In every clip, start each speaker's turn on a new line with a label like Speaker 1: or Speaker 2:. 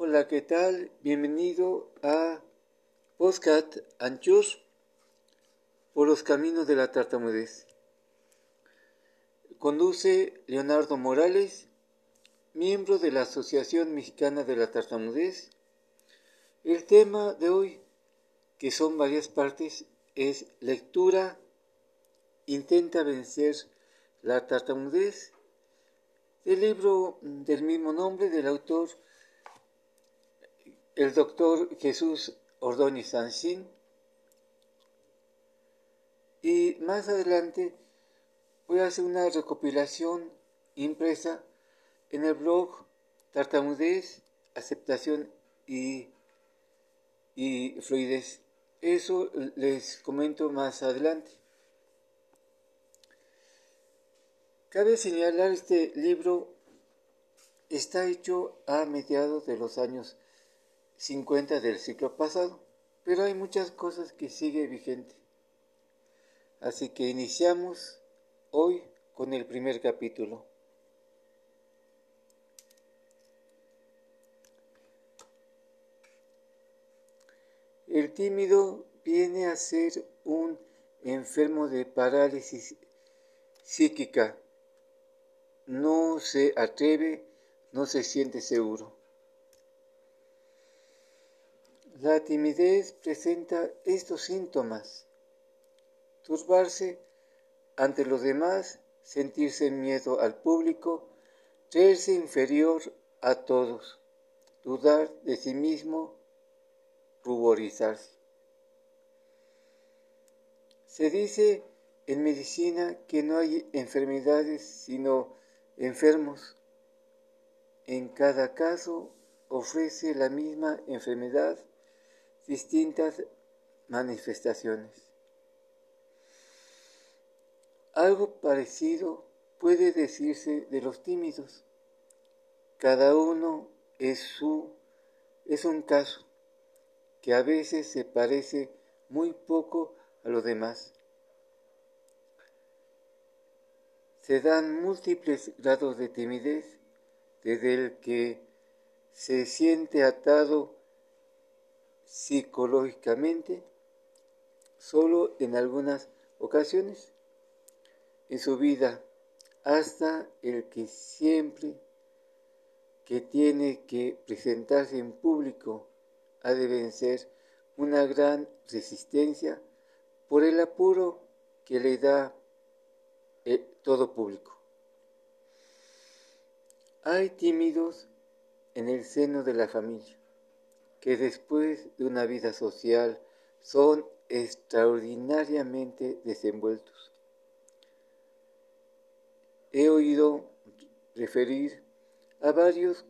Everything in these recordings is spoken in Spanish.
Speaker 1: Hola, ¿qué tal? Bienvenido a Postcat Anchos por los caminos de la tartamudez. Conduce Leonardo Morales, miembro de la Asociación Mexicana de la Tartamudez. El tema de hoy, que son varias partes, es lectura, intenta vencer la tartamudez, del libro del mismo nombre del autor el doctor Jesús Ordóñez Sancín. Y más adelante voy a hacer una recopilación impresa en el blog Tartamudez, Aceptación y, y Fluidez. Eso les comento más adelante. Cabe señalar este libro está hecho a mediados de los años 50 del ciclo pasado, pero hay muchas cosas que sigue vigente. Así que iniciamos hoy con el primer capítulo. El tímido viene a ser un enfermo de parálisis psíquica. No se atreve, no se siente seguro. La timidez presenta estos síntomas. Turbarse ante los demás, sentirse miedo al público, creerse inferior a todos, dudar de sí mismo, ruborizarse. Se dice en medicina que no hay enfermedades sino enfermos. En cada caso ofrece la misma enfermedad distintas manifestaciones. Algo parecido puede decirse de los tímidos. Cada uno es su es un caso que a veces se parece muy poco a los demás. Se dan múltiples grados de timidez, desde el que se siente atado psicológicamente solo en algunas ocasiones en su vida, hasta el que siempre que tiene que presentarse en público ha de vencer una gran resistencia por el apuro que le da eh, todo público. Hay tímidos en el seno de la familia que después de una vida social son extraordinariamente desenvueltos. He oído referir a varios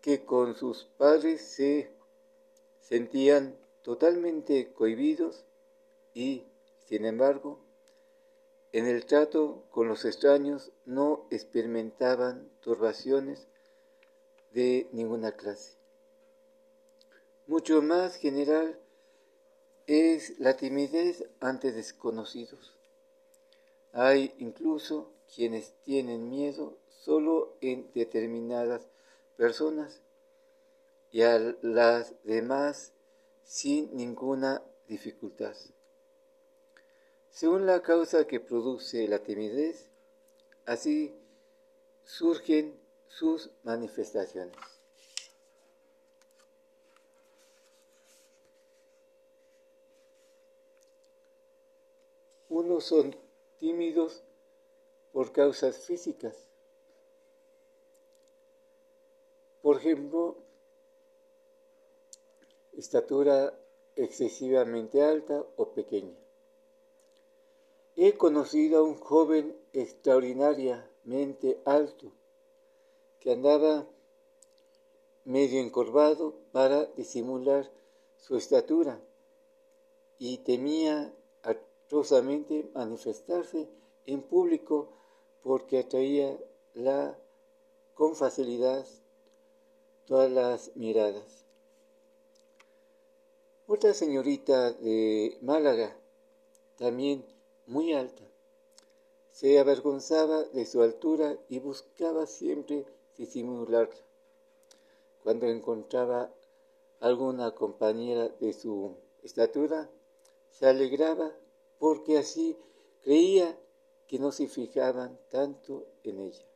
Speaker 1: que con sus padres se sentían totalmente cohibidos y, sin embargo, en el trato con los extraños no experimentaban turbaciones de ninguna clase. Mucho más general es la timidez ante desconocidos. Hay incluso quienes tienen miedo solo en determinadas personas y a las demás sin ninguna dificultad. Según la causa que produce la timidez, así surgen sus manifestaciones. Unos son tímidos por causas físicas. Por ejemplo, estatura excesivamente alta o pequeña. He conocido a un joven extraordinariamente alto que andaba medio encorvado para disimular su estatura y temía manifestarse en público porque atraía la, con facilidad todas las miradas. Otra señorita de Málaga, también muy alta, se avergonzaba de su altura y buscaba siempre disimularla. cuando encontraba alguna compañera de su estatura, se alegraba porque así creía que no se fijaban tanto en ella.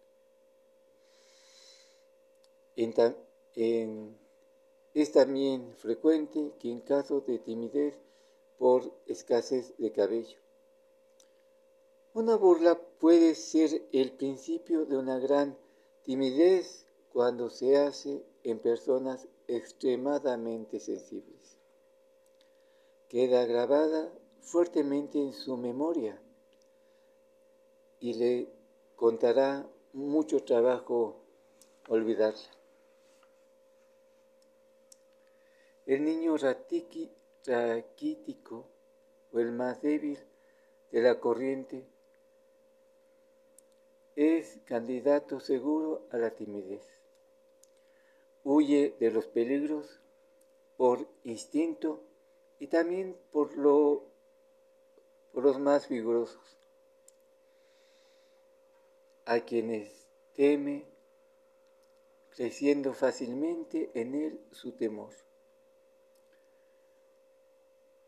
Speaker 1: es también frecuente que en caso de timidez por escasez de cabello, una burla puede ser el principio de una gran timidez cuando se hace en personas extremadamente sensibles. Queda grabada fuertemente en su memoria y le contará mucho trabajo olvidarla. El niño raquítico o el más débil de la corriente es candidato seguro a la timidez. Huye de los peligros por instinto y también por, lo, los más vigorosos, a quienes teme, creciendo fácilmente en él su temor.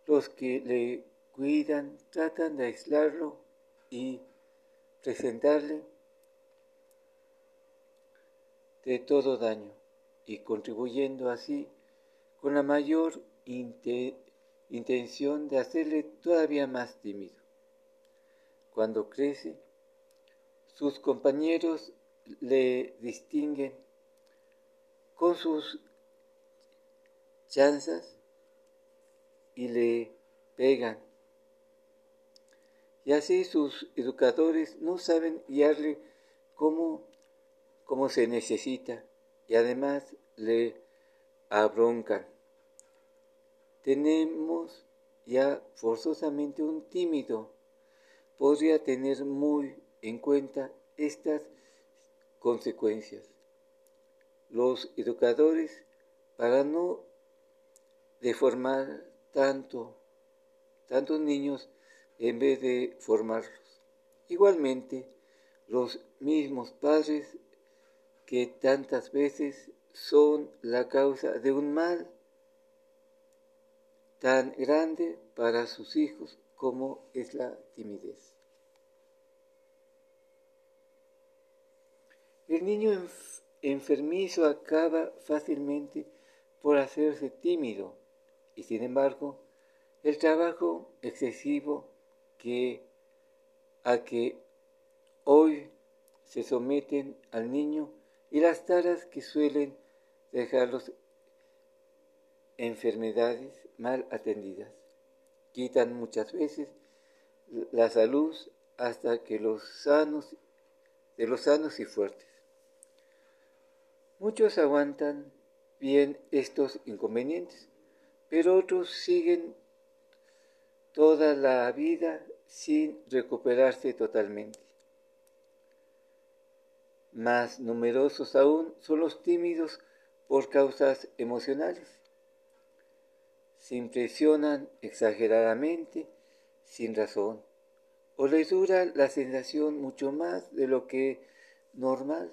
Speaker 1: Los que le cuidan tratan de aislarlo y presentarle de todo daño y contribuyendo así con la mayor intención de hacerle todavía más tímido. Cuando crece, sus compañeros le distinguen con sus chanzas y le pegan. Y así sus educadores no saben guiarle como, se necesita y además le abroncan. Tenemos ya forzosamente un tímido. Podría tener muy en cuenta estas consecuencias. Los educadores, para no deformar tanto, tantos niños en vez de formarlos. Igualmente, los mismos padres que tantas veces son la causa de un mal tan grande para sus hijos como es la timidez. El niño enfermizo acaba fácilmente por hacerse tímido y sin embargo, el trabajo excesivo que a que hoy se someten al niño y las taras que suelen dejarlos enfermedades mal atendidas. Quitan muchas veces la salud hasta que los sanos, de los sanos y fuertes. Muchos aguantan bien estos inconvenientes, pero otros siguen toda la vida sin recuperarse totalmente. Más numerosos aún son los tímidos por causas emocionales. Se impresionan exageradamente sin razón o les dura la sensación mucho más de lo que normal.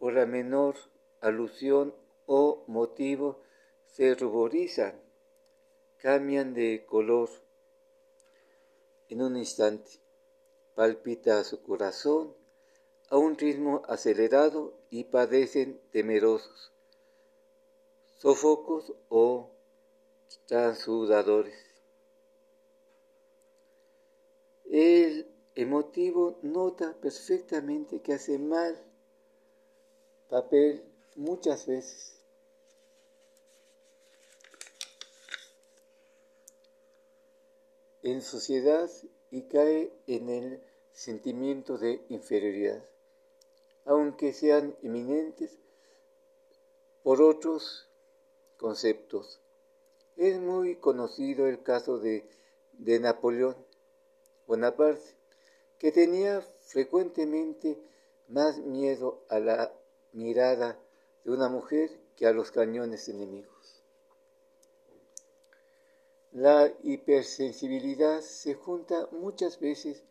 Speaker 1: Por la menor alusión o motivo se ruborizan, cambian de color en un instante. Palpita su corazón a un ritmo acelerado y padecen temerosos, sofocos o transudadores. El emotivo nota perfectamente que hace mal papel muchas veces en sociedad y cae en el sentimiento de inferioridad, aunque sean eminentes por otros conceptos. Es muy conocido el caso de, de Napoleón Bonaparte, que tenía frecuentemente más miedo a la mirada de una mujer que a los cañones enemigos. La hipersensibilidad se junta muchas veces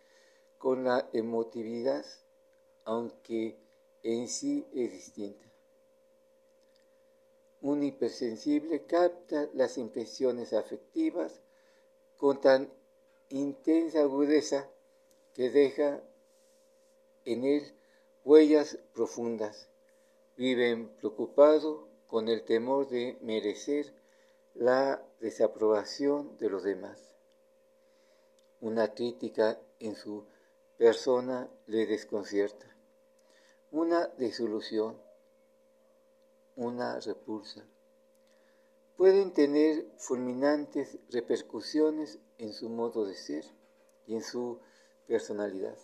Speaker 1: con la emotividad, aunque en sí es distinta. Un hipersensible capta las impresiones afectivas con tan intensa agudeza que deja en él huellas profundas. Vive preocupado con el temor de merecer la desaprobación de los demás. Una crítica en su persona le desconcierta. Una disolución, una repulsa. Pueden tener fulminantes repercusiones en su modo de ser y en su personalidad.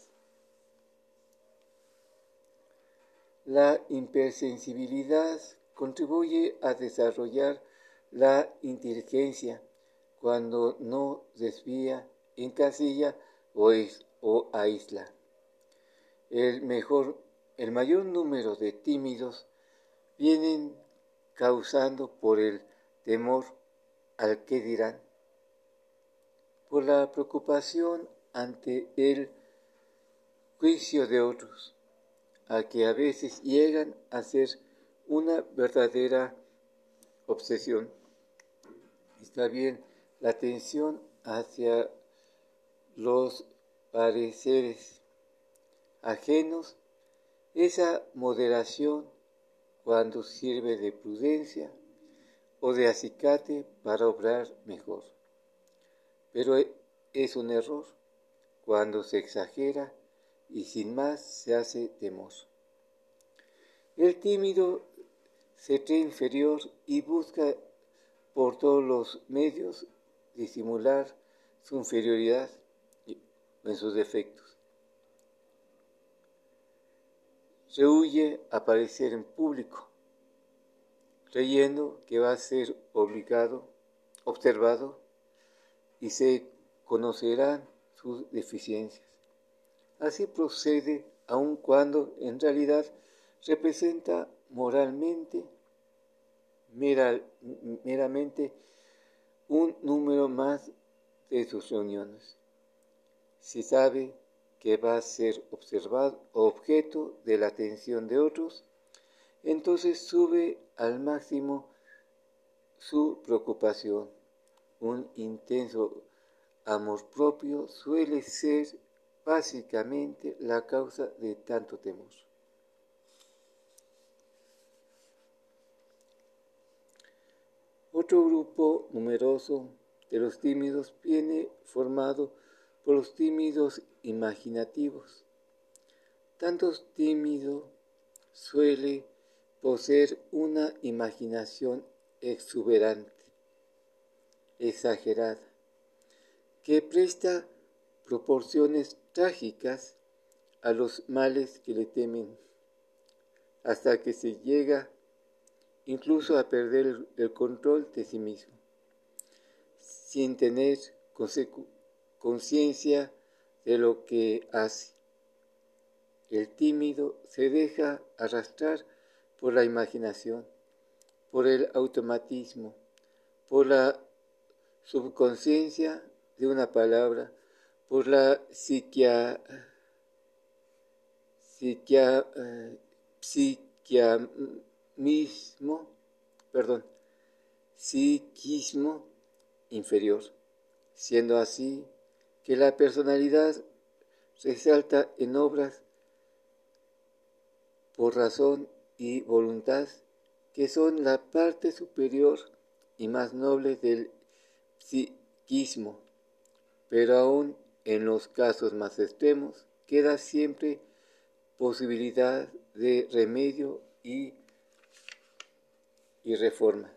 Speaker 1: La hipersensibilidad contribuye a desarrollar la inteligencia cuando no desvía, encasilla o, o aísla. El, mejor, el mayor número de tímidos vienen causando por el temor al que dirán, por la preocupación ante el juicio de otros, a que a veces llegan a ser una verdadera obsesión. Está bien la atención hacia los pareceres ajenos, esa moderación cuando sirve de prudencia o de acicate para obrar mejor. Pero es un error cuando se exagera y sin más se hace temor. El tímido se cree inferior y busca por todos los medios disimular su inferioridad en sus defectos. Se huye a aparecer en público, creyendo que va a ser obligado, observado y se conocerán sus deficiencias. Así procede aun cuando en realidad representa moralmente, meramente un número más de sus reuniones. Si sabe que va a ser observado objeto de la atención de otros, entonces sube al máximo su preocupación. Un intenso amor propio suele ser básicamente la causa de tanto temor. Otro grupo numeroso de los tímidos viene formado por los tímidos imaginativos. Tanto tímido suele poseer una imaginación exuberante, exagerada, que presta proporciones trágicas a los males que le temen, hasta que se llega incluso a perder el, control de sí mismo, sin tener conciencia de lo que hace. El tímido se deja arrastrar por la imaginación, por el automatismo, por la subconsciencia de una palabra, por la psiquia, psiquia, perdón, psiquismo inferior, siendo así que la personalidad resalta en obras por razón y voluntad que son la parte superior y más noble del psiquismo, pero aún en los casos más extremos queda siempre posibilidad de remedio y y reforma.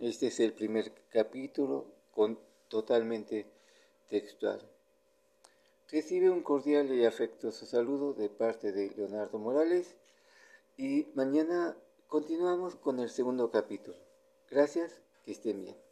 Speaker 1: Este es el primer capítulo con, totalmente textual. Recibe un cordial y afectuoso saludo de parte de Leonardo Morales y mañana continuamos con el segundo capítulo. Gracias, que estén bien.